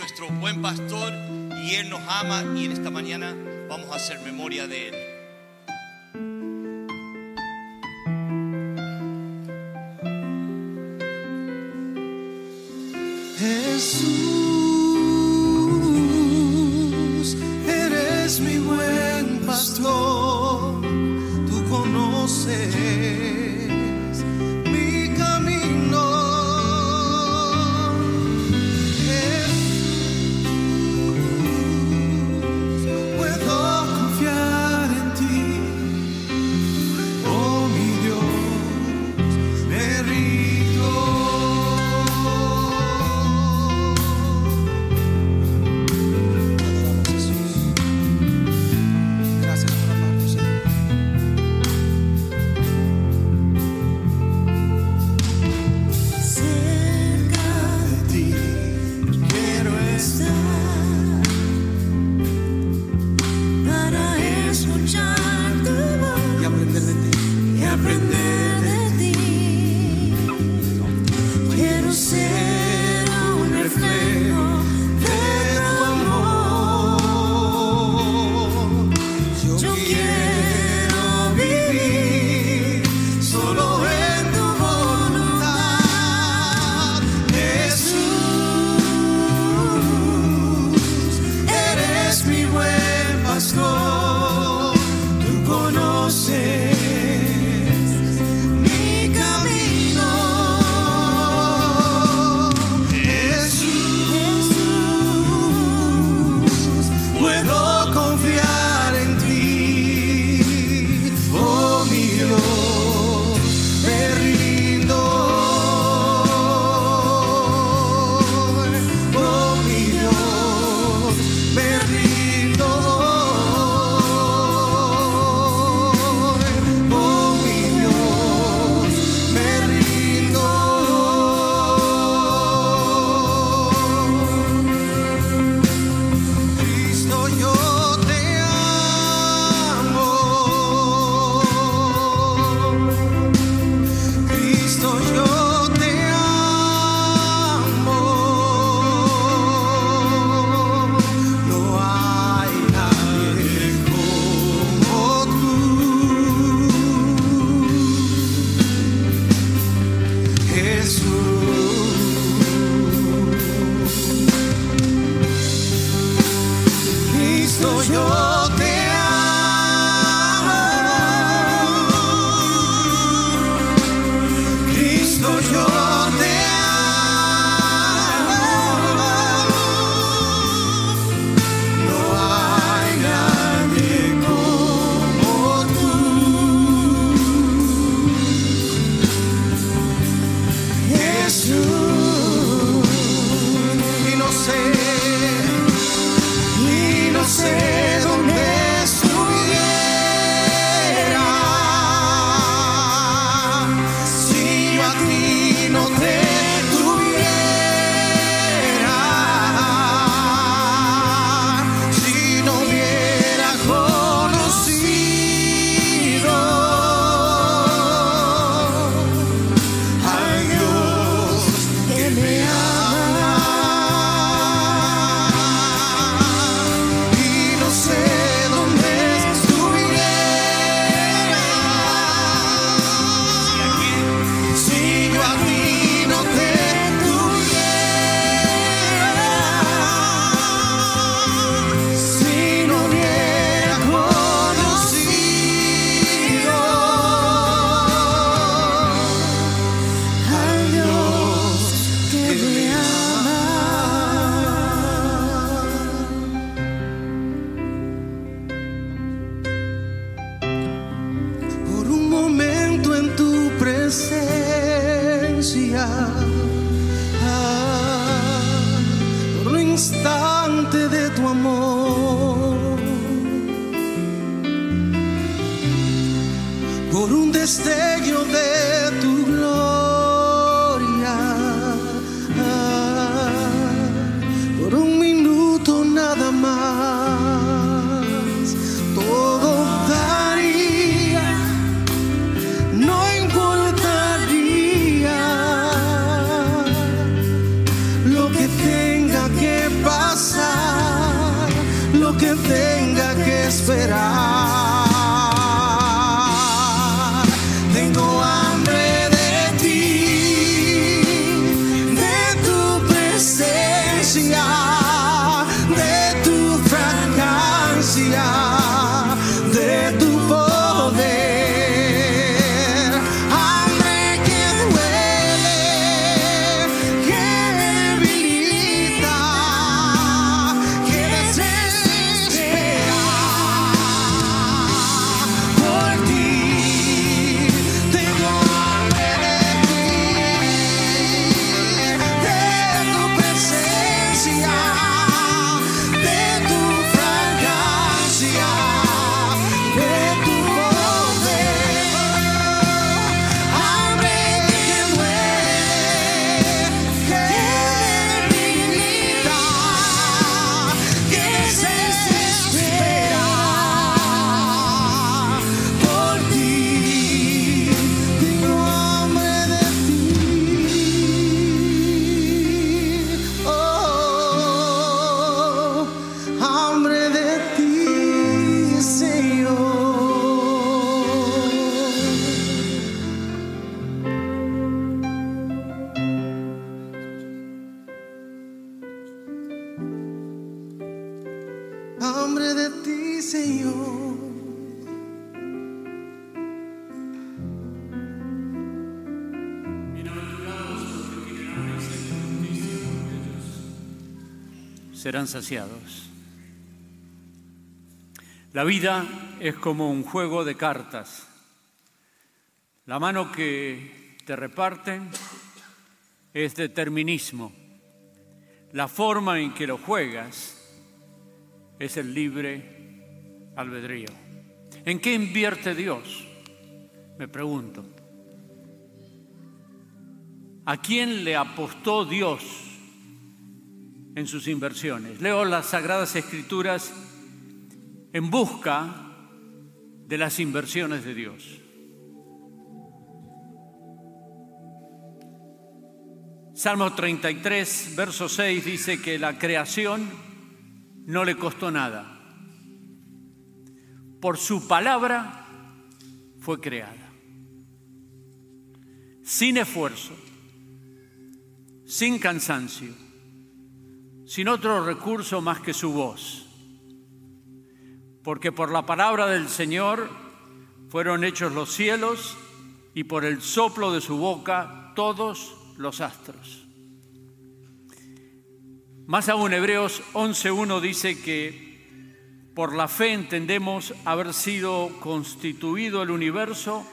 nuestro buen pastor y Él nos ama y en esta mañana vamos a hacer memoria de Él. yeah. Serán saciados. La vida es como un juego de cartas. La mano que te reparten es determinismo. La forma en que lo juegas es el libre albedrío. ¿En qué invierte Dios? Me pregunto. ¿A quién le apostó Dios en sus inversiones? Leo las Sagradas Escrituras en busca de las inversiones de Dios. Salmo 33, verso 6 dice que la creación no le costó nada. Por su palabra fue creada. Sin esfuerzo, sin cansancio, sin otro recurso más que su voz. Porque por la palabra del Señor fueron hechos los cielos y por el soplo de su boca todos los astros. Más aún, Hebreos 11.1 dice que por la fe entendemos haber sido constituido el universo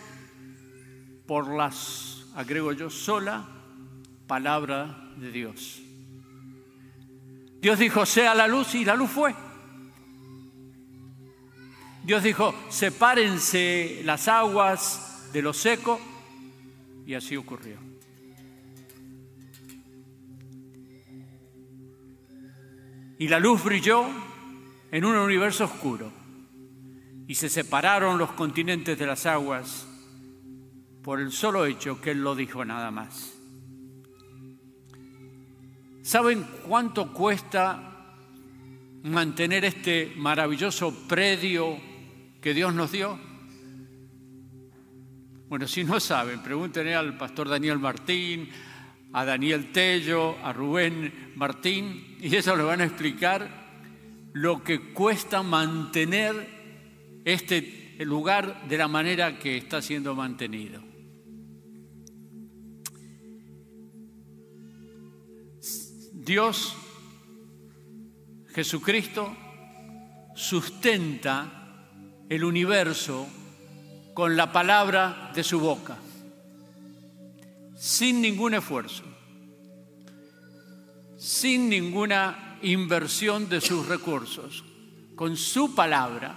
por las, agrego yo, sola palabra de Dios. Dios dijo, sea la luz y la luz fue. Dios dijo, sepárense las aguas de lo seco y así ocurrió. Y la luz brilló en un universo oscuro y se separaron los continentes de las aguas por el solo hecho que Él lo dijo nada más. ¿Saben cuánto cuesta mantener este maravilloso predio que Dios nos dio? Bueno, si no saben, pregúntenle al pastor Daniel Martín, a Daniel Tello, a Rubén Martín, y eso les van a explicar lo que cuesta mantener este lugar de la manera que está siendo mantenido. Dios, Jesucristo, sustenta el universo con la palabra de su boca, sin ningún esfuerzo, sin ninguna inversión de sus recursos. Con su palabra,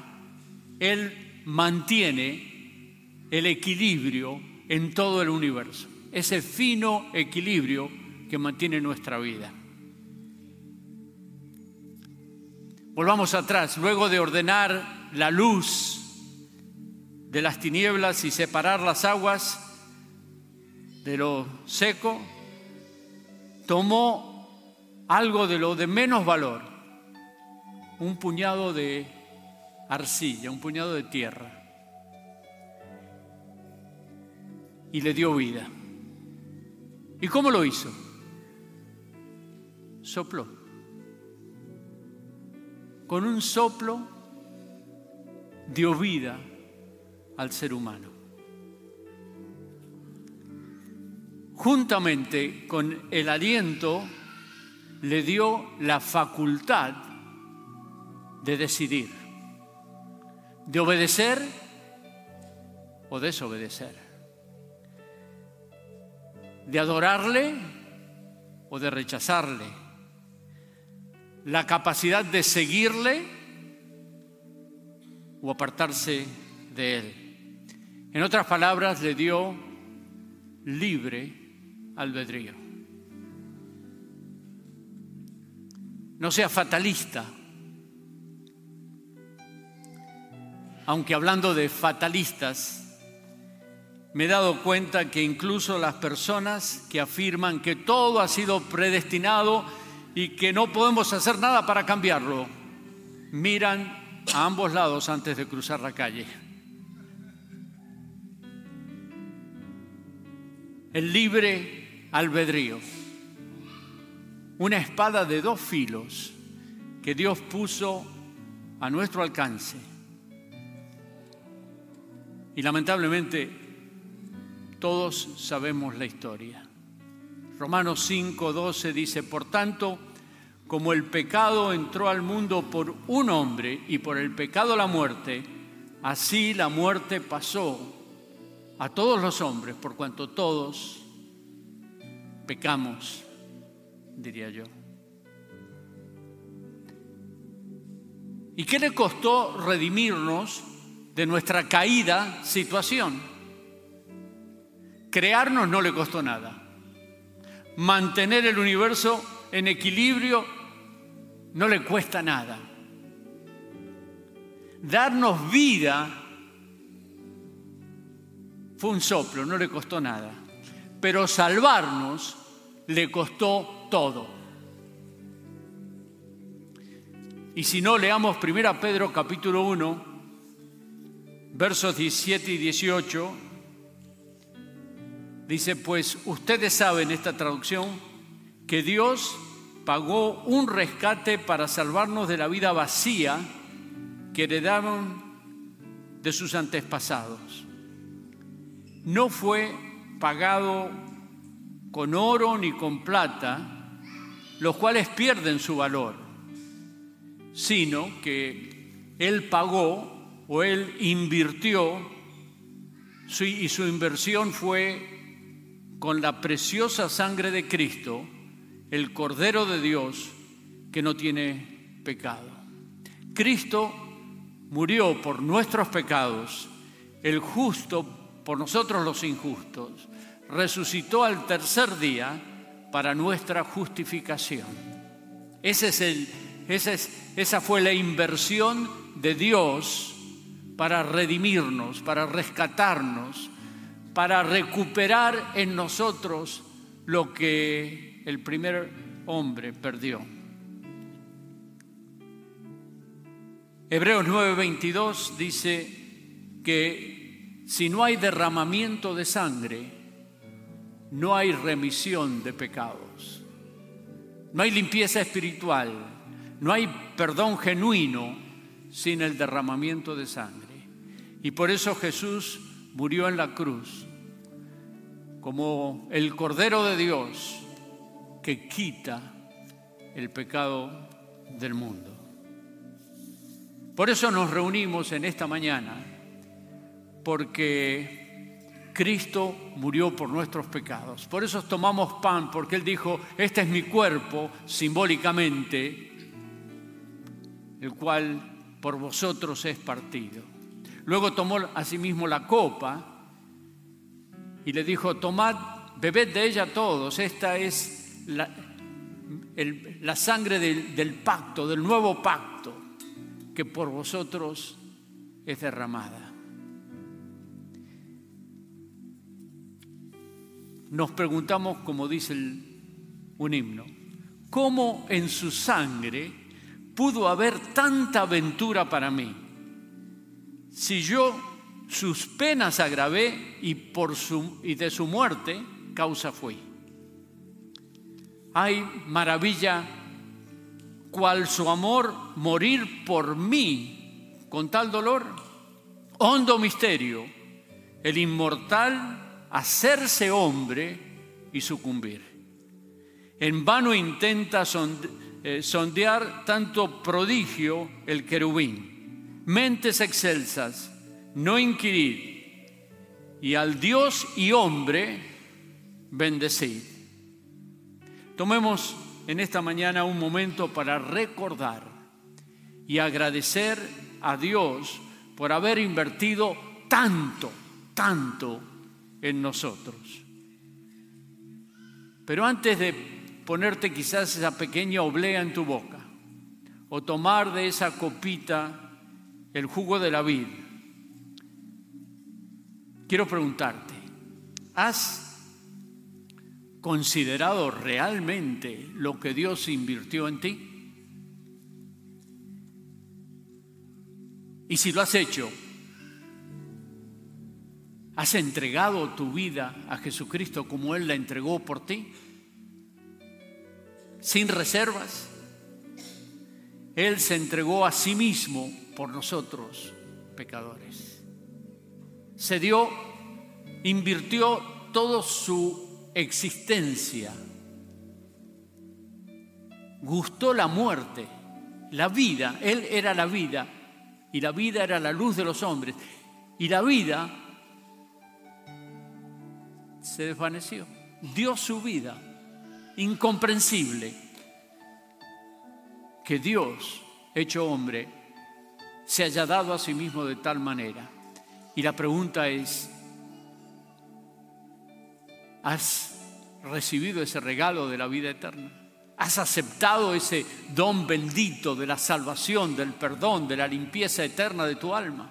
Él mantiene el equilibrio en todo el universo, ese fino equilibrio que mantiene nuestra vida. Volvamos atrás, luego de ordenar la luz de las tinieblas y separar las aguas de lo seco, tomó algo de lo de menos valor un puñado de arcilla, un puñado de tierra, y le dio vida. ¿Y cómo lo hizo? Sopló. Con un soplo dio vida al ser humano. Juntamente con el aliento le dio la facultad de decidir, de obedecer o desobedecer, de adorarle o de rechazarle, la capacidad de seguirle o apartarse de él. En otras palabras, le dio libre albedrío. No sea fatalista. Aunque hablando de fatalistas, me he dado cuenta que incluso las personas que afirman que todo ha sido predestinado y que no podemos hacer nada para cambiarlo, miran a ambos lados antes de cruzar la calle. El libre albedrío una espada de dos filos que Dios puso a nuestro alcance. Y lamentablemente todos sabemos la historia. Romanos 5:12 dice, por tanto, como el pecado entró al mundo por un hombre y por el pecado la muerte, así la muerte pasó a todos los hombres, por cuanto todos pecamos diría yo. ¿Y qué le costó redimirnos de nuestra caída situación? Crearnos no le costó nada. Mantener el universo en equilibrio no le cuesta nada. Darnos vida fue un soplo, no le costó nada. Pero salvarnos le costó todo. Y si no, leamos 1 Pedro capítulo 1, versos 17 y 18. Dice, pues ustedes saben esta traducción, que Dios pagó un rescate para salvarnos de la vida vacía que heredaron de sus antepasados. No fue pagado con oro ni con plata, los cuales pierden su valor, sino que Él pagó o Él invirtió y su inversión fue con la preciosa sangre de Cristo, el Cordero de Dios que no tiene pecado. Cristo murió por nuestros pecados, el justo por nosotros los injustos, resucitó al tercer día, para nuestra justificación. Esa fue la inversión de Dios para redimirnos, para rescatarnos, para recuperar en nosotros lo que el primer hombre perdió. Hebreos 9:22 dice que si no hay derramamiento de sangre, no hay remisión de pecados, no hay limpieza espiritual, no hay perdón genuino sin el derramamiento de sangre. Y por eso Jesús murió en la cruz como el Cordero de Dios que quita el pecado del mundo. Por eso nos reunimos en esta mañana, porque Cristo murió por nuestros pecados. Por eso tomamos pan, porque Él dijo, este es mi cuerpo, simbólicamente, el cual por vosotros es partido. Luego tomó asimismo la copa y le dijo, tomad, bebed de ella todos, esta es la, sangre del, del pacto, del nuevo pacto, que por vosotros es derramada. nos preguntamos, como dice un himno, ¿cómo en su sangre pudo haber tanta aventura para mí si yo sus penas agravé y, por su, y de su muerte causa fui? Hay maravilla cual su amor morir por mí con tal dolor, hondo misterio, el inmortal hacerse hombre y sucumbir. En vano intenta eh, sondear tanto prodigio el querubín. Mentes excelsas, no inquirir, y al Dios y hombre bendecir. Tomemos en esta mañana un momento para recordar y agradecer a Dios por haber invertido tanto, tanto en nosotros. Pero antes de ponerte quizás esa pequeña oblea en tu boca o tomar de esa copita el jugo de la vid, quiero preguntarte, ¿has considerado realmente lo que Dios invirtió en ti? Y si lo has hecho, ¿Has entregado tu vida a Jesucristo como Él la entregó por ti? Sin reservas. Él se entregó a sí mismo por nosotros, pecadores. Se dio, invirtió toda su existencia. Gustó la muerte, la vida. Él era la vida y la vida era la luz de los hombres. Y la vida se desvaneció. Dio su vida. Incomprensible que Dios, hecho hombre, se haya dado a sí mismo de tal manera. Y la pregunta es, ¿has recibido ese regalo de la vida eterna? ¿Has aceptado ese don bendito de la salvación, del perdón, de la limpieza eterna de tu alma?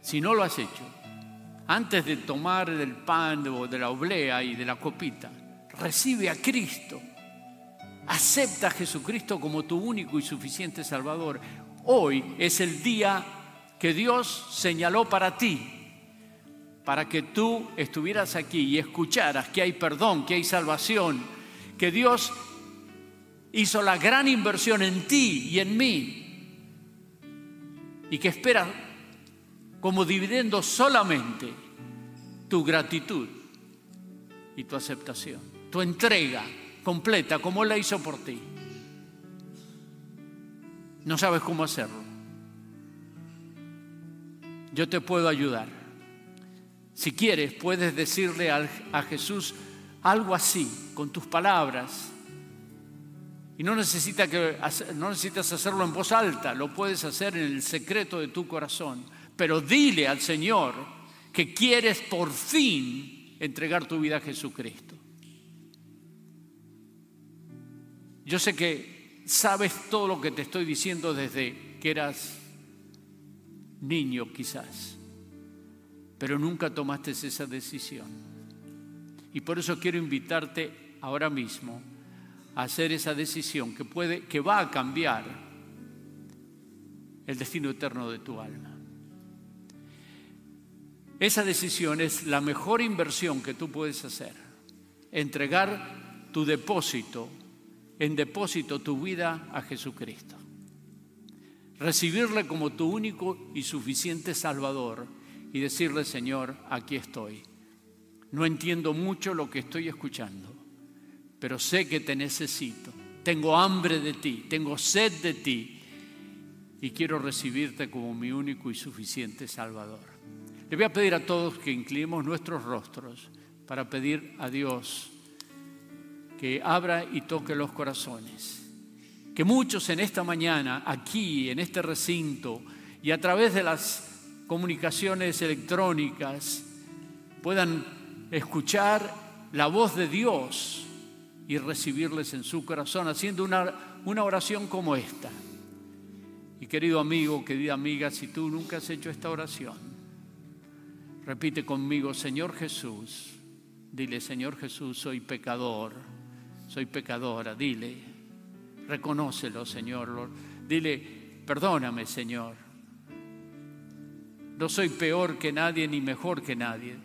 Si no lo has hecho, antes de tomar del pan o de la oblea y de la copita, recibe a Cristo. Acepta a Jesucristo como tu único y suficiente Salvador. Hoy es el día que Dios señaló para ti, para que tú estuvieras aquí y escucharas que hay perdón, que hay salvación, que Dios hizo la gran inversión en ti y en mí y que espera como dividendo solamente tu gratitud y tu aceptación, tu entrega completa como Él la hizo por ti. No sabes cómo hacerlo. Yo te puedo ayudar. Si quieres, puedes decirle a Jesús algo así, con tus palabras. Y no, necesita que, no necesitas hacerlo en voz alta, lo puedes hacer en el secreto de tu corazón pero dile al Señor que quieres por fin entregar tu vida a Jesucristo. Yo sé que sabes todo lo que te estoy diciendo desde que eras niño quizás, pero nunca tomaste esa decisión. Y por eso quiero invitarte ahora mismo a hacer esa decisión que puede que va a cambiar el destino eterno de tu alma. Esa decisión es la mejor inversión que tú puedes hacer. Entregar tu depósito, en depósito tu vida a Jesucristo. Recibirle como tu único y suficiente Salvador y decirle, Señor, aquí estoy. No entiendo mucho lo que estoy escuchando, pero sé que te necesito. Tengo hambre de ti, tengo sed de ti y quiero recibirte como mi único y suficiente Salvador. Le voy a pedir a todos que inclinemos nuestros rostros para pedir a Dios que abra y toque los corazones. Que muchos en esta mañana, aquí, en este recinto, y a través de las comunicaciones electrónicas, puedan escuchar la voz de Dios y recibirles en su corazón, haciendo una, una oración como esta. Y querido amigo, querida amiga, si tú nunca has hecho esta oración, Repite conmigo, Señor Jesús. Dile, Señor Jesús, soy pecador. Soy pecadora, dile, reconócelo, Señor. Dile, perdóname, Señor. No soy peor que nadie ni mejor que nadie,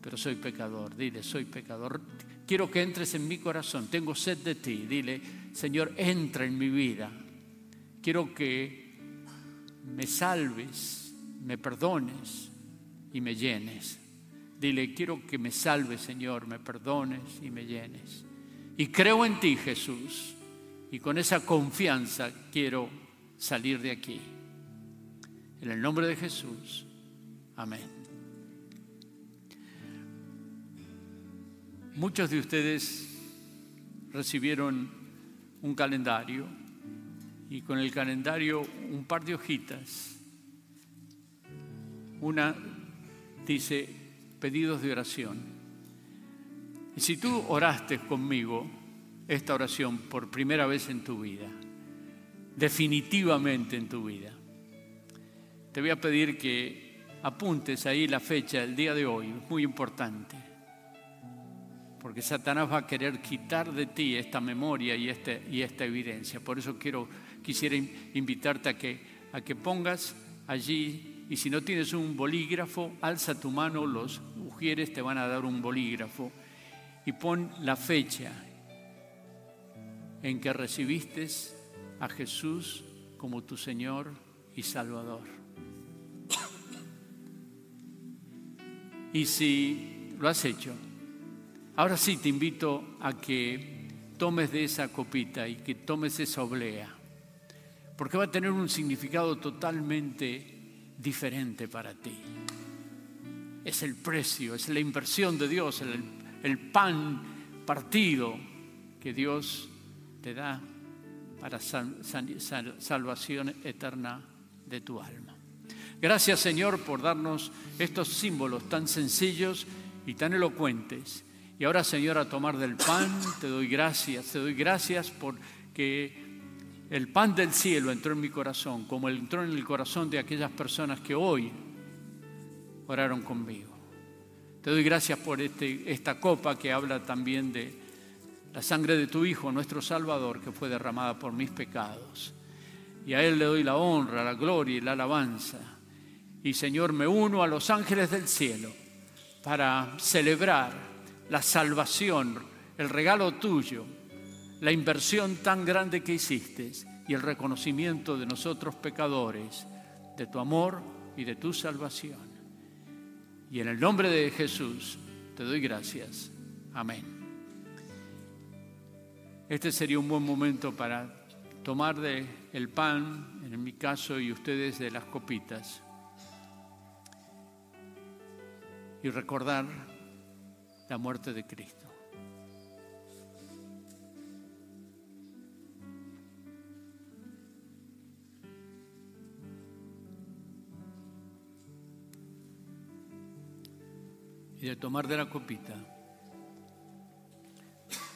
pero soy pecador. Dile, soy pecador. Quiero que entres en mi corazón. Tengo sed de ti. Dile, Señor, entra en mi vida. Quiero que me salves, me perdones y me llenes. Dile, quiero que me salves, Señor, me perdones y me llenes. Y creo en ti, Jesús. Y con esa confianza quiero salir de aquí. En el nombre de Jesús. Amén. Muchos de ustedes recibieron un calendario y con el calendario un par de hojitas. Una dice pedidos de oración. Y si tú oraste conmigo esta oración por primera vez en tu vida, definitivamente en tu vida, te voy a pedir que apuntes ahí la fecha, el día de hoy, es muy importante porque Satanás va a querer quitar de ti esta memoria y, este, esta evidencia. Por eso quiero, quisiera invitarte a que, a que pongas allí, y si no tienes un bolígrafo, alza tu mano, los ujieres te van a dar un bolígrafo, y pon la fecha en que recibiste a Jesús como tu Señor y Salvador. Y si lo has hecho, Ahora sí te invito a que tomes de esa copita y que tomes esa oblea, porque va a tener un significado totalmente diferente para ti. Es el precio, es la inversión de Dios, el, pan partido que Dios te da para salvación eterna de tu alma. Gracias Señor por darnos estos símbolos tan sencillos y tan elocuentes y ahora, Señor, a tomar del pan, te doy gracias, te doy gracias porque el pan del cielo entró en mi corazón, como entró en el corazón de aquellas personas que hoy oraron conmigo. Te doy gracias por este, esta copa que habla también de la sangre de tu Hijo, nuestro Salvador, que fue derramada por mis pecados. Y a Él le doy la honra, la gloria y la alabanza. Y Señor, me uno a los ángeles del cielo para celebrar la salvación, el regalo tuyo, la inversión tan grande que hiciste y el reconocimiento de nosotros pecadores, de tu amor y de tu salvación. Y en el nombre de Jesús te doy gracias. Amén. Este sería un buen momento para tomar de el pan, en mi caso, y ustedes de las copitas, y recordar la muerte de Cristo. Y de tomar de la copita,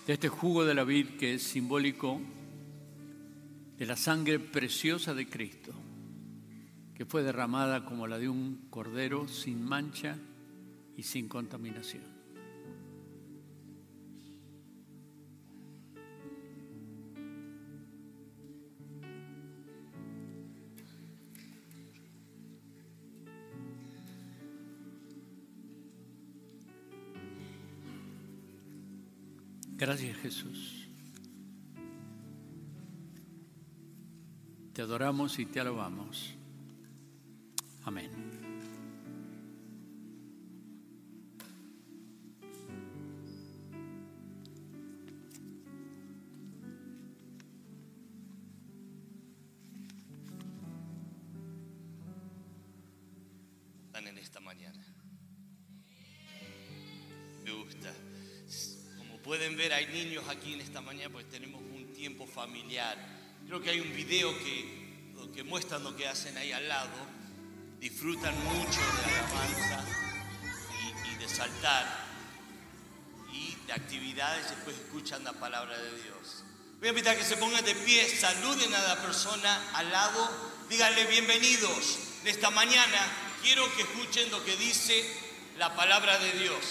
de este jugo de la vid que es simbólico de la sangre preciosa de Cristo, que fue derramada como la de un cordero sin mancha y sin contaminación. Gracias Jesús. Te adoramos y te alabamos. Amén. Mañana porque tenemos un tiempo familiar. Creo que hay un video que, que muestran lo que hacen ahí al lado. Disfrutan mucho de la alabanza y, y de saltar y de actividades, después escuchan la palabra de Dios. Voy a invitar a que se pongan de pie, saluden a la persona al lado, díganle bienvenidos. De esta mañana quiero que escuchen lo que dice la palabra de Dios.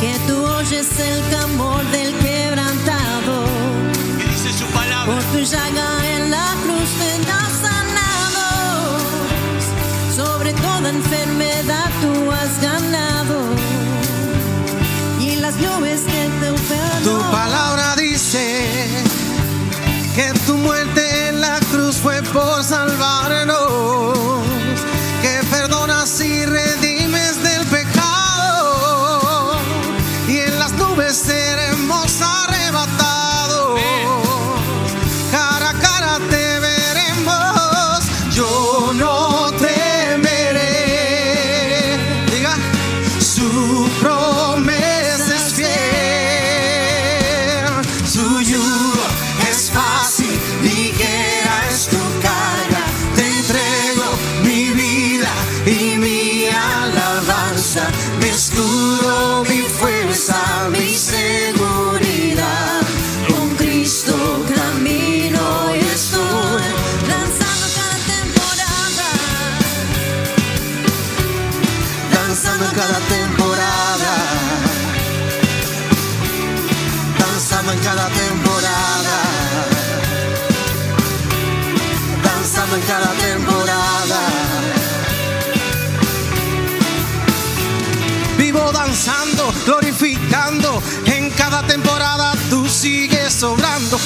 que tú oyes el clamor del quebrantado. Que dice su palabra. Por tu llaga en la cruz vendrás sanado. Sobre toda enfermedad tú has ganado. Y las nubes que te operan. Tu palabra dice que tu muerte en la cruz fue por salvación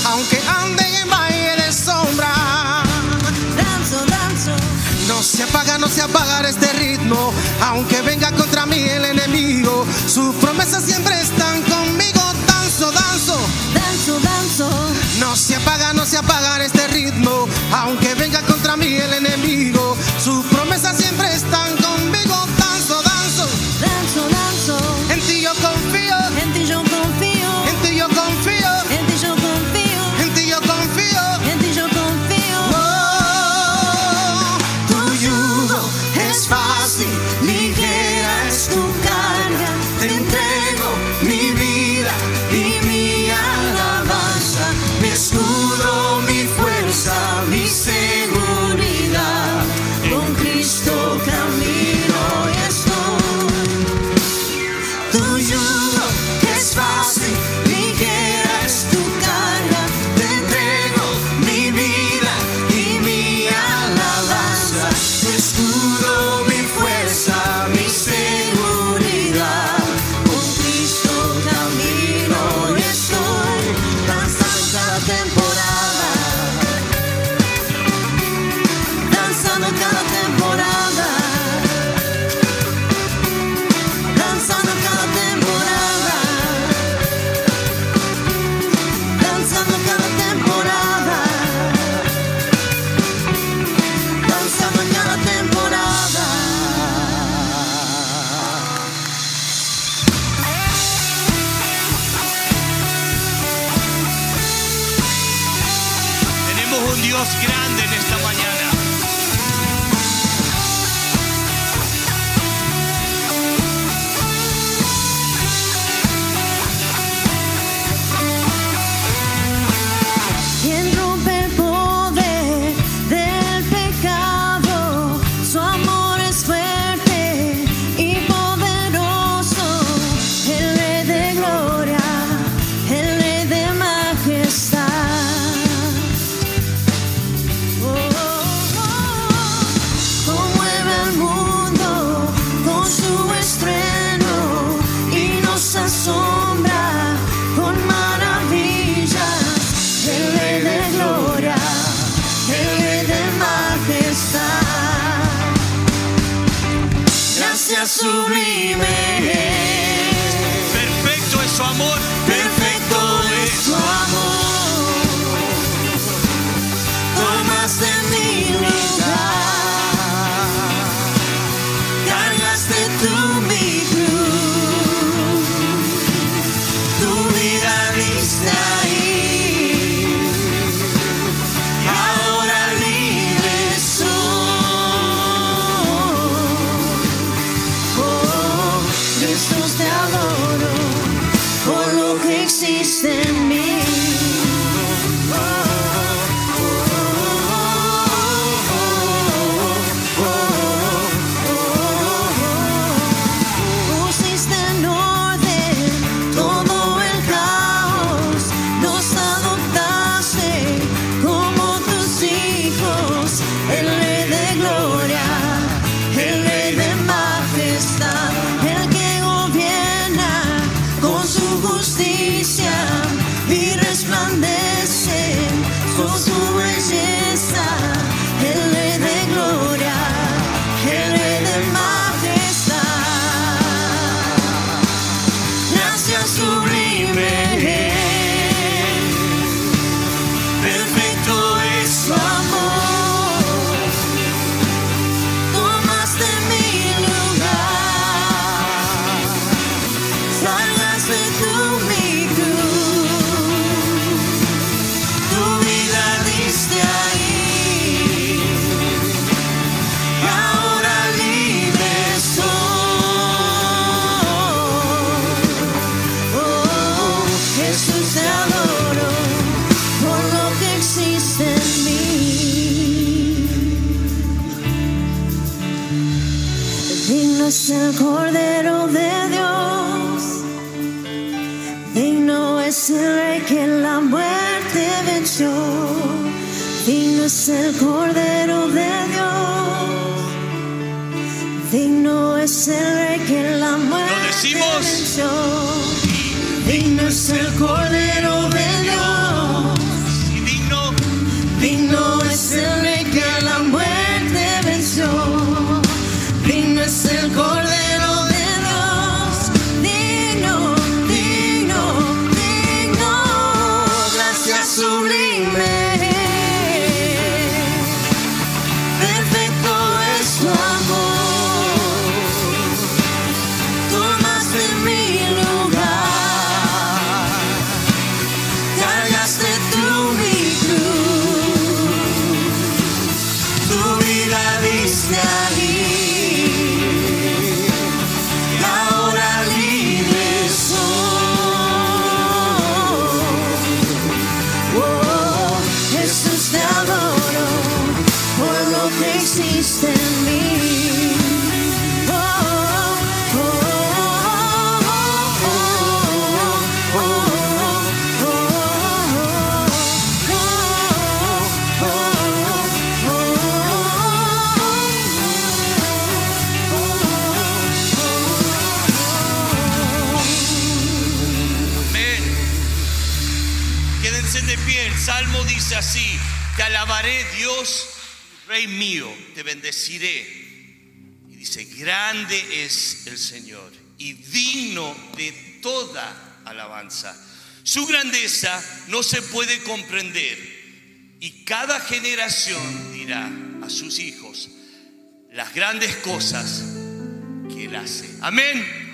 aunque ande en valle de sombra. Danzo, danzo. No se apaga, no se apaga este ritmo, aunque venga contra mí el enemigo. Su Y dice: Grande es el Señor y digno de toda alabanza. Su grandeza no se puede comprender. Y cada generación dirá a sus hijos las grandes cosas que Él hace. Amén.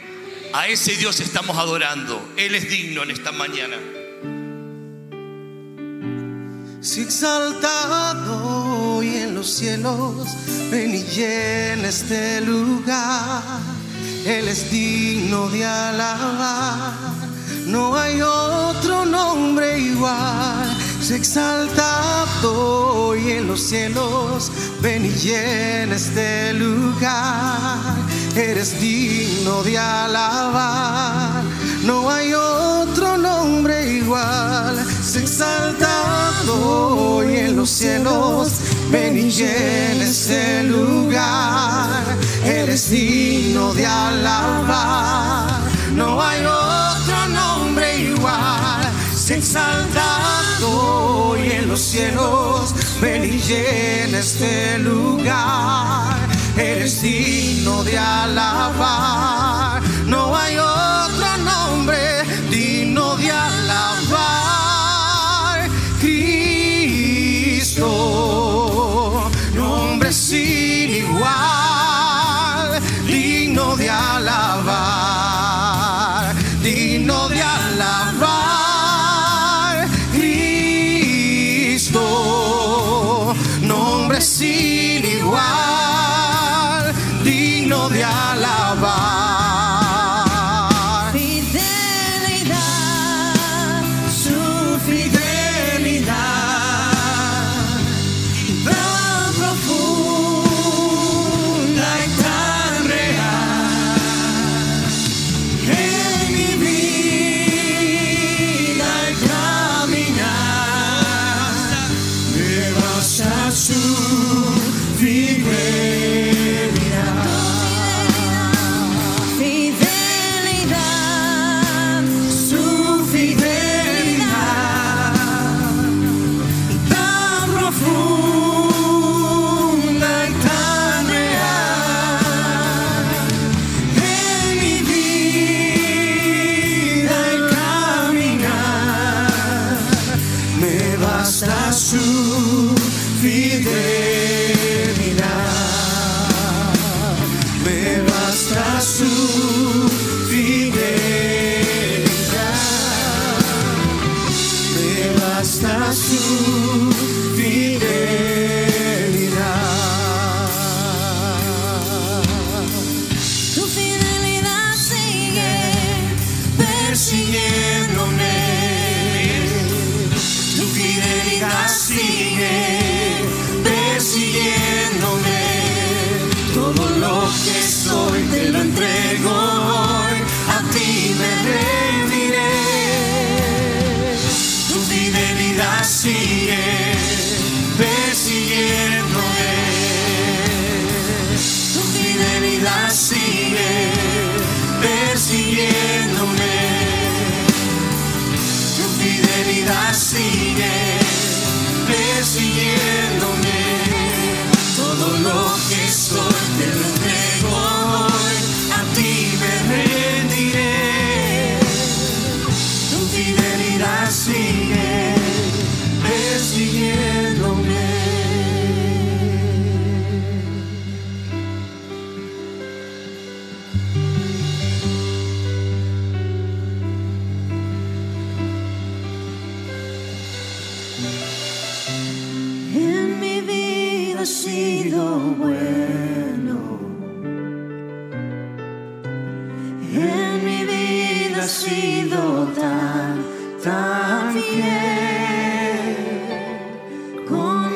A ese Dios estamos adorando. Él es digno en esta mañana. Si exaltado hoy en los cielos, ven y llena este lugar. Él es digno de alabar. No hay otro nombre igual. Si exaltado hoy en los cielos, ven y llena este lugar. Eres digno de alabar. No hay otro nombre igual. Los cielos. Ven y llena este lugar. Eres digno de alabar. No hay otro nombre igual. Se exaltado hoy en los cielos. Ven y llena este lugar. eres digno de alabar. No hay otro fidei.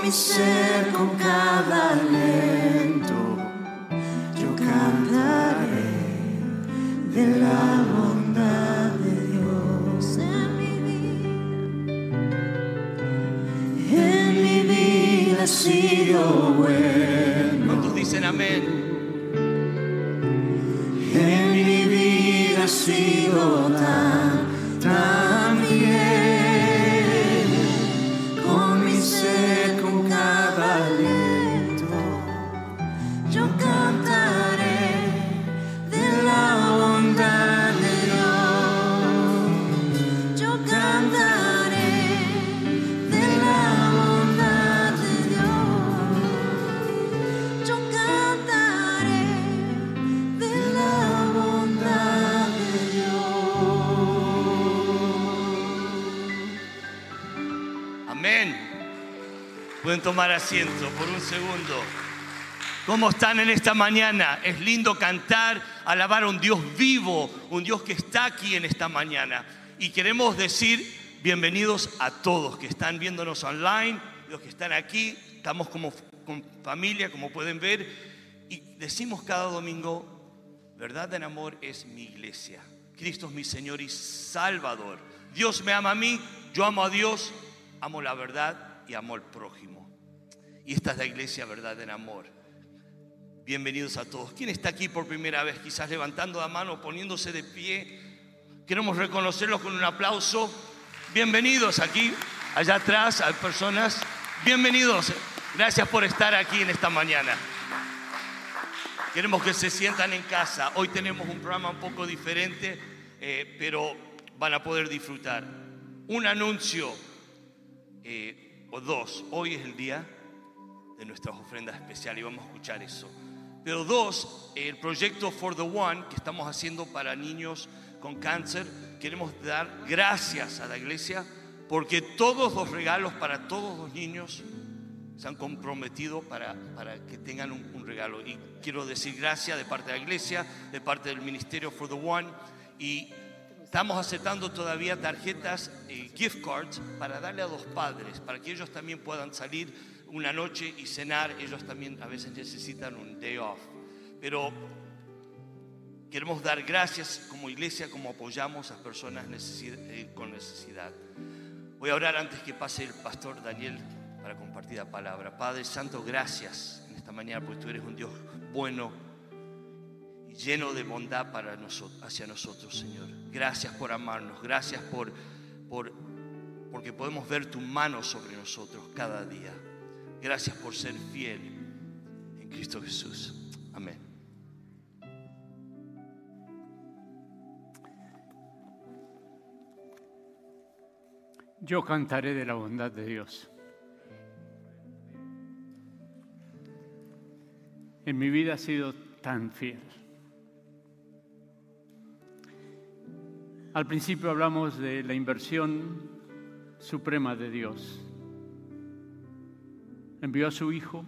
Mi ser, con cada aliento, yo cantaré de la bondad de Dios en mi vida. En mi vida has sido bueno. ¿Cuántos dicen amén? En mi vida has sido tan Pueden tomar asiento por un segundo. ¿Cómo están en esta mañana? Es lindo cantar, alabar a un Dios vivo, un Dios que está aquí en esta mañana. Y queremos decir bienvenidos a todos que están viéndonos online, los que están aquí. Estamos como con familia, como pueden ver. Y decimos cada domingo, verdad en amor es mi iglesia. Cristo es mi Señor y Salvador. Dios me ama a mí, yo amo a Dios, amo la verdad y amo al prójimo. Y esta es la iglesia verdad en amor. Bienvenidos a todos. ¿Quién está aquí por primera vez? Quizás levantando la mano, poniéndose de pie. Queremos reconocerlos con un aplauso. Bienvenidos aquí, allá atrás, hay personas. Bienvenidos. Gracias por estar aquí en esta mañana. Queremos que se sientan en casa. Hoy tenemos un programa un poco diferente, eh, pero van a poder disfrutar. Un anuncio eh, o dos. Hoy es el día de nuestras ofrendas especiales y vamos a escuchar eso. Pero dos, el proyecto For the One que estamos haciendo para niños con cáncer, queremos dar gracias a la iglesia porque todos los regalos para todos los niños se han comprometido para, para que tengan un, regalo. Y quiero decir gracias de parte de la iglesia, de parte del Ministerio For the One. Y estamos aceptando todavía tarjetas, gift cards, para darle a los padres, para que ellos también puedan salir una noche y cenar. Ellos también a veces necesitan un day off. Pero queremos dar gracias como iglesia, como apoyamos a personas eh, con necesidad. Voy a orar antes que pase el pastor Daniel para compartir la palabra. Padre Santo, gracias en esta mañana porque tú eres un Dios bueno y lleno de bondad para nosotros, hacia nosotros, Señor. Gracias por amarnos, gracias por, por, porque podemos ver tu mano sobre nosotros cada día. Gracias por ser fiel en Cristo Jesús. Amén. Yo cantaré de la bondad de Dios. en mi vida ha sido tan fiel. Al principio hablamos de la inversión suprema de Dios. Envió a su Hijo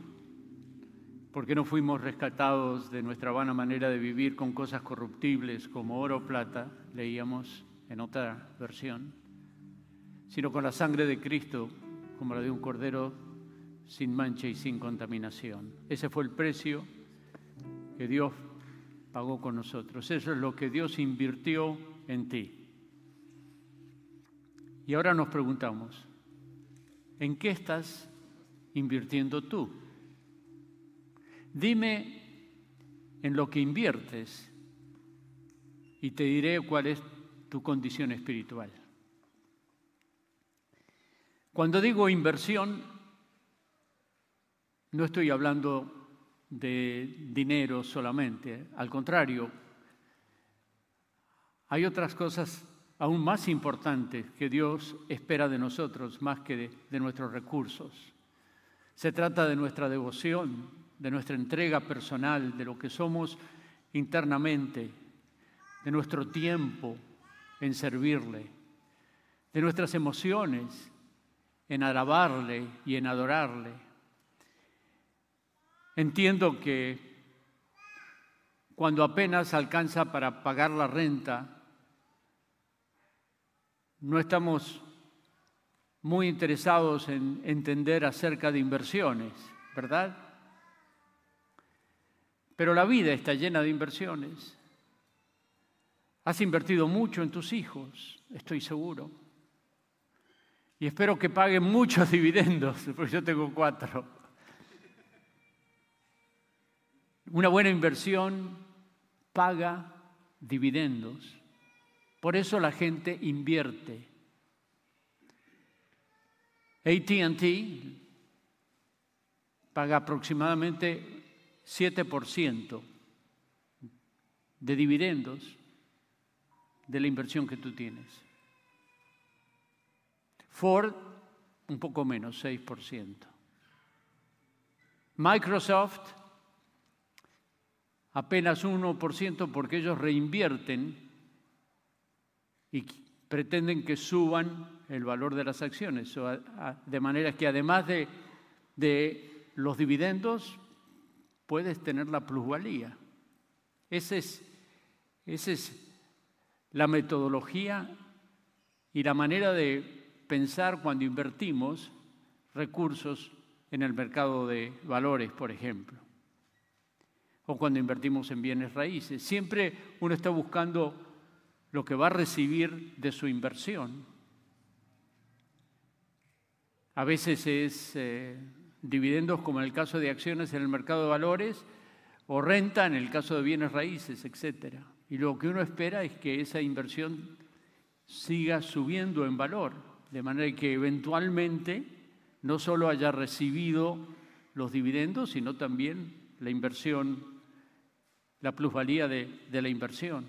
porque no fuimos rescatados de nuestra vana manera de vivir con cosas corruptibles como oro o plata, leíamos en otra versión, sino con la sangre de Cristo como la de un cordero sin mancha y sin contaminación. Ese fue el precio que Dios pagó con nosotros. Eso es lo que Dios invirtió en ti. Y ahora nos preguntamos, ¿en qué estás invirtiendo tú? Dime en lo que inviertes y te diré cuál es tu condición espiritual. Cuando digo inversión, no estoy hablando de dinero solamente, al contrario, hay otras cosas aún más importantes que Dios espera de nosotros más que de, nuestros recursos. Se trata de nuestra devoción, de nuestra entrega personal, de lo que somos internamente, de nuestro tiempo en servirle, de nuestras emociones en alabarle y en adorarle. Entiendo que cuando apenas alcanza para pagar la renta, no estamos muy interesados en entender acerca de inversiones, ¿verdad? Pero la vida está llena de inversiones. Has invertido mucho en tus hijos, estoy seguro. Y espero que paguen muchos dividendos, porque yo tengo cuatro. Una buena inversión paga dividendos. Por eso la gente invierte. ATT paga aproximadamente 7% de dividendos de la inversión que tú tienes. Ford, un poco menos, 6%. Microsoft, apenas 1% porque ellos reinvierten y pretenden que suban el valor de las acciones, de manera que además de, de los dividendos, puedes tener la plusvalía. Esa es, esa es la metodología y la manera de pensar cuando invertimos recursos en el mercado de valores, por ejemplo o cuando invertimos en bienes raíces. Siempre uno está buscando lo que va a recibir de su inversión. A veces es eh, dividendos como en el caso de acciones en el mercado de valores o renta en el caso de bienes raíces, etc. Y lo que uno espera es que esa inversión siga subiendo en valor, de manera que eventualmente no solo haya recibido los dividendos, sino también la inversión la plusvalía de, de la inversión.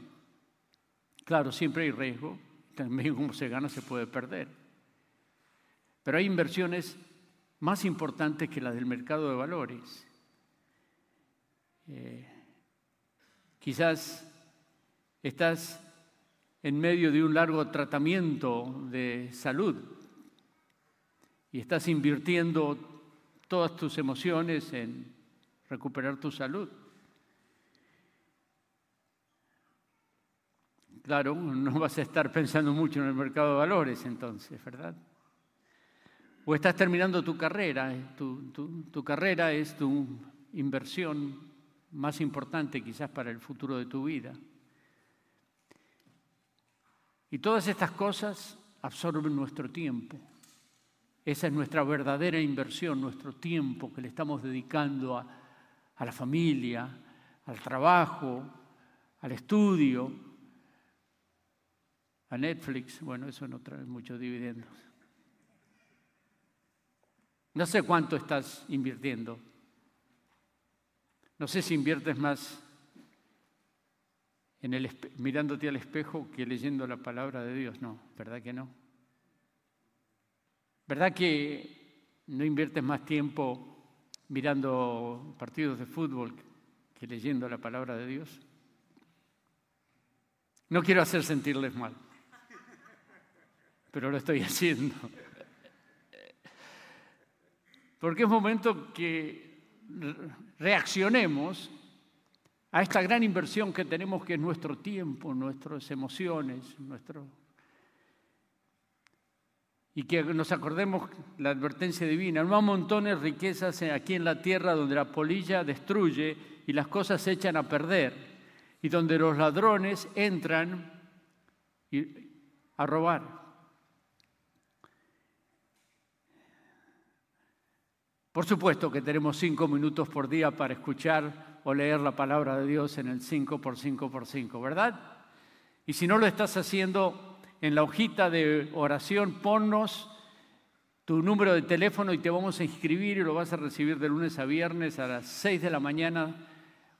Claro, siempre hay riesgo, también como se gana se puede perder. Pero hay inversiones más importantes que las del mercado de valores. Eh, quizás estás en medio de un largo tratamiento de salud y estás invirtiendo todas tus emociones en recuperar tu salud. Claro, no vas a estar pensando mucho en el mercado de valores entonces, ¿verdad? O estás terminando tu carrera, eh, tu, carrera es tu inversión más importante quizás para el futuro de tu vida. Y todas estas cosas absorben nuestro tiempo. Esa es nuestra verdadera inversión, nuestro tiempo que le estamos dedicando a, a la familia, al trabajo, al estudio, a Netflix. Bueno, eso no trae muchos dividendos. No sé cuánto estás invirtiendo. No sé si inviertes más en el, mirándote al espejo que leyendo la palabra de Dios. No, ¿verdad que no? ¿Verdad que no inviertes más tiempo mirando partidos de fútbol que leyendo la palabra de Dios? No quiero hacer sentirles mal, pero lo estoy haciendo. Porque es momento que reaccionemos a esta gran inversión que tenemos que es nuestro tiempo, nuestras emociones, nuestro... Y que nos acordemos la advertencia divina, no montones riquezas aquí en la tierra donde la polilla destruye y las cosas se echan a perder, y donde los ladrones entran a robar. Por supuesto que tenemos cinco minutos por día para escuchar o leer la palabra de Dios en el 5 por 5 por 5, ¿verdad? Y si no lo estás haciendo en la hojita de oración, ponnos tu número de teléfono y te vamos a inscribir y lo vas a recibir de lunes a viernes a las 6 de la mañana,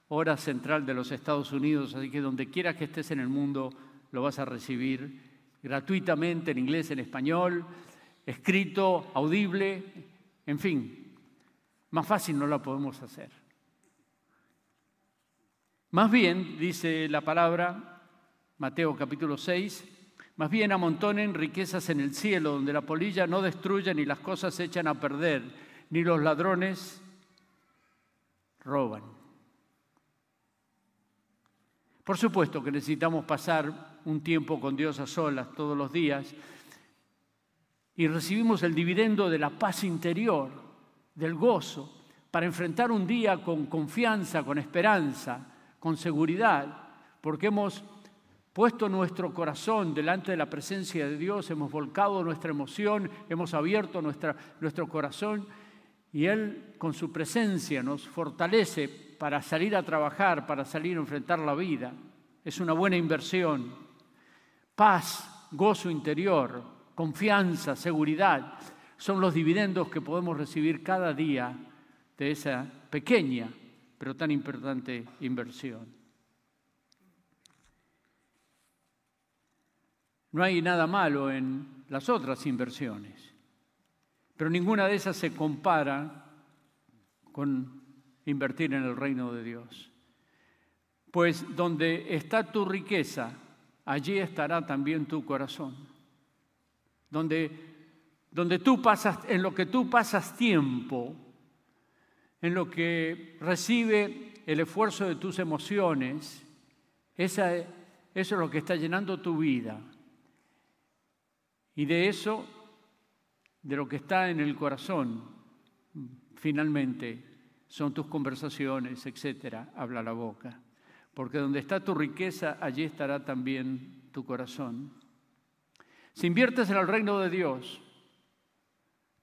hora central de los Estados Unidos. Así que donde quiera que estés en el mundo, lo vas a recibir gratuitamente en inglés, en español, escrito, audible, en fin, más fácil no la podemos hacer. Más bien, dice la palabra, Mateo capítulo 6, más bien amontonen riquezas en el cielo, donde la polilla no destruye ni las cosas se echan a perder, ni los ladrones roban. Por supuesto que necesitamos pasar un tiempo con Dios a solas todos los días y recibimos el dividendo de la paz interior del gozo, para enfrentar un día con confianza, con esperanza, con seguridad, porque hemos puesto nuestro corazón delante de la presencia de Dios, hemos volcado nuestra emoción, hemos abierto nuestro corazón y Él con su presencia nos fortalece para salir a trabajar, para salir a enfrentar la vida. Es una buena inversión. Paz, gozo interior, confianza, seguridad son los dividendos que podemos recibir cada día de esa pequeña pero tan importante inversión. No hay nada malo en las otras inversiones, pero ninguna de esas se compara con invertir en el reino de Dios. Pues donde está tu riqueza, allí estará también tu corazón. Donde donde tú pasas, en lo que tú pasas tiempo, en lo que recibe el esfuerzo de tus emociones, eso es lo que está llenando tu vida. Y de eso, de lo que está en el corazón, finalmente, son tus conversaciones, etcétera, habla la boca. Porque donde está tu riqueza, allí estará también tu corazón. Si inviertes en el reino de Dios,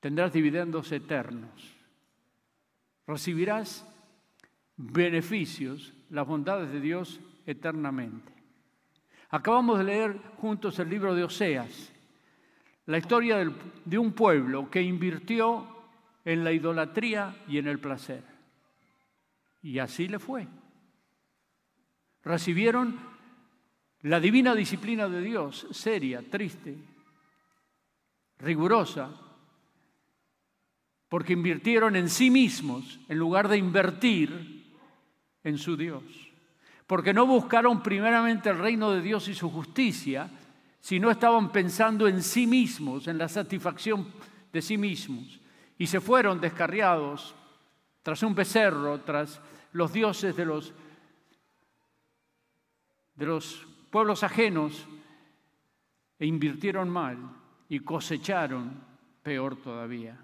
tendrás dividendos eternos. Recibirás beneficios, las bondades de Dios eternamente. Acabamos de leer juntos el libro de Oseas, la historia de un pueblo que invirtió en la idolatría y en el placer. Y así le fue. Recibieron la divina disciplina de Dios, seria, triste, rigurosa, porque invirtieron en sí mismos en lugar de invertir en su Dios. Porque no buscaron primeramente el reino de Dios y su justicia, sino estaban pensando en sí mismos, en la satisfacción de sí mismos. Y se fueron descarriados tras un becerro, tras los dioses de los, de los pueblos ajenos, e invirtieron mal y cosecharon peor todavía.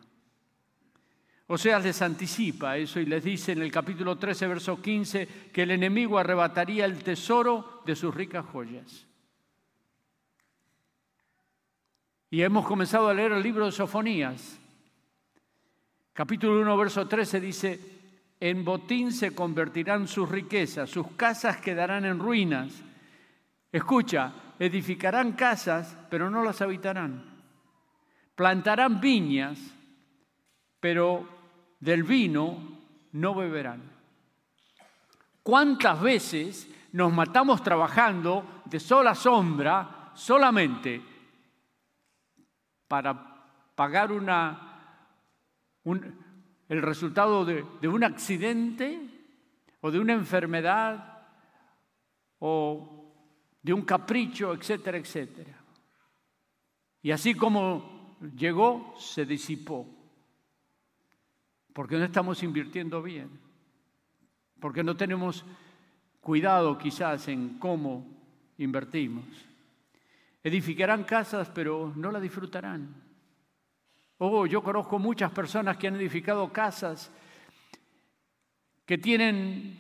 O sea, les anticipa eso y les dice en el capítulo 13, verso 15, que el enemigo arrebataría el tesoro de sus ricas joyas. Y hemos comenzado a leer el libro de Sofonías. Capítulo 1, verso 13 dice, en botín se convertirán sus riquezas, sus casas quedarán en ruinas. Escucha, edificarán casas, pero no las habitarán. Plantarán viñas, pero del vino no beberán. ¿Cuántas veces nos matamos trabajando de sola sombra solamente para pagar una, el resultado de, de un accidente o de una enfermedad o de un capricho, etcétera, etcétera? Y así como llegó, se disipó. Porque no estamos invirtiendo bien. Porque no tenemos cuidado quizás en cómo invertimos. Edificarán casas, pero no la disfrutarán. Oh, yo conozco muchas personas que han edificado casas que tienen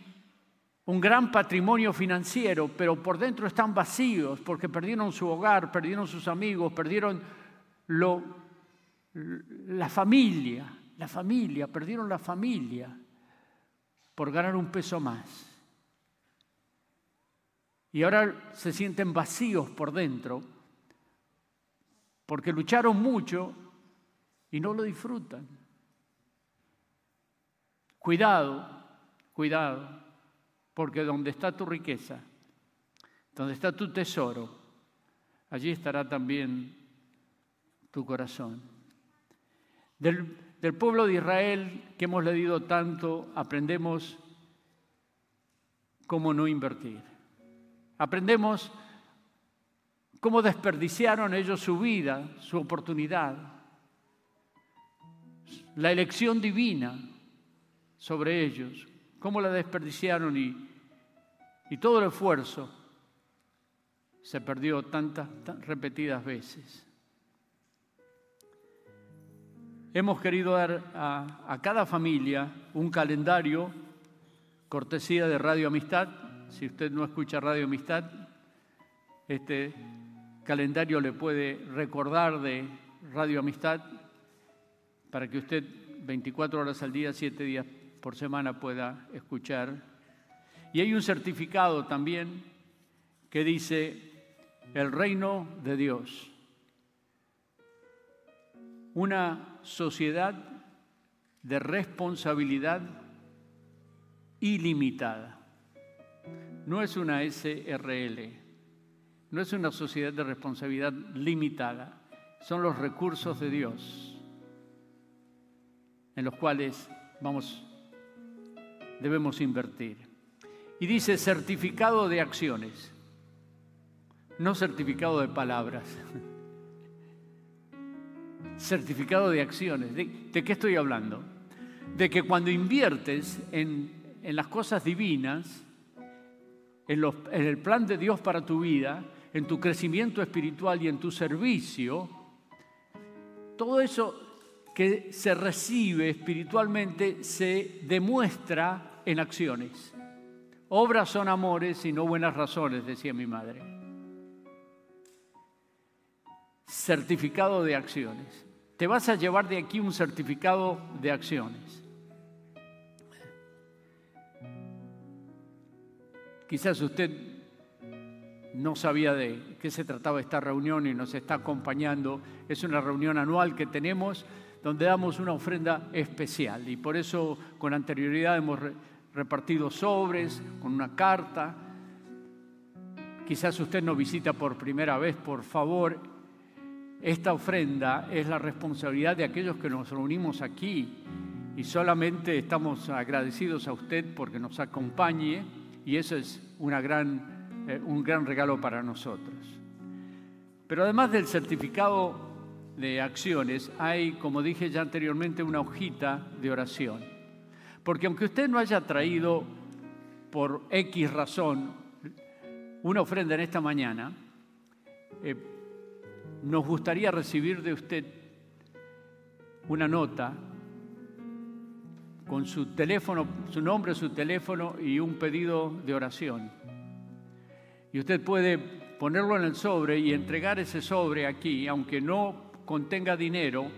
un gran patrimonio financiero, pero por dentro están vacíos porque perdieron su hogar, perdieron sus amigos, perdieron lo, la familia, la familia, perdieron la familia por ganar un peso más. Y ahora se sienten vacíos por dentro porque lucharon mucho y no lo disfrutan. Cuidado, cuidado, porque donde está tu riqueza, donde está tu tesoro, allí estará también tu corazón. Del, del pueblo de Israel que hemos leído tanto, aprendemos cómo no invertir. Aprendemos cómo desperdiciaron ellos su vida, su oportunidad, la elección divina sobre ellos, cómo la desperdiciaron y, todo el esfuerzo se perdió tantas repetidas veces. Hemos querido dar a, cada familia un calendario, cortesía de Radio Amistad, si usted no escucha Radio Amistad, este calendario le puede recordar de Radio Amistad para que usted 24 horas al día, 7 días por semana pueda escuchar. Y hay un certificado también que dice el reino de Dios. Una sociedad de responsabilidad ilimitada no es una SRL, no es una sociedad de responsabilidad limitada, son los recursos de Dios en los cuales vamos, debemos invertir. Y dice certificado de acciones, no certificado de palabras. certificado de acciones. ¿De, qué estoy hablando? De que cuando inviertes en, en las cosas divinas, en, el plan de Dios para tu vida, en tu crecimiento espiritual y en tu servicio, todo eso que se recibe espiritualmente se demuestra en acciones. Obras son amores y no buenas razones, decía mi madre. Certificado de acciones. Te vas a llevar de aquí un certificado de acciones. Quizás usted no sabía de qué se trataba esta reunión y nos está acompañando. Es una reunión anual que tenemos donde damos una ofrenda especial y por eso con anterioridad hemos repartido sobres con una carta quizás usted nos visita por primera vez, por favor, esta ofrenda es la responsabilidad de aquellos que nos reunimos aquí y solamente estamos agradecidos a usted porque nos acompañe y eso es eh, un gran regalo para nosotros. Pero además del certificado de acciones, hay, como dije ya anteriormente, una hojita de oración. Porque aunque usted no haya traído por X razón una ofrenda en esta mañana, eh, nos gustaría recibir de usted una nota con su teléfono, su nombre, su teléfono y un pedido de oración. Y usted puede ponerlo en el sobre y entregar ese sobre aquí, aunque no contenga dinero,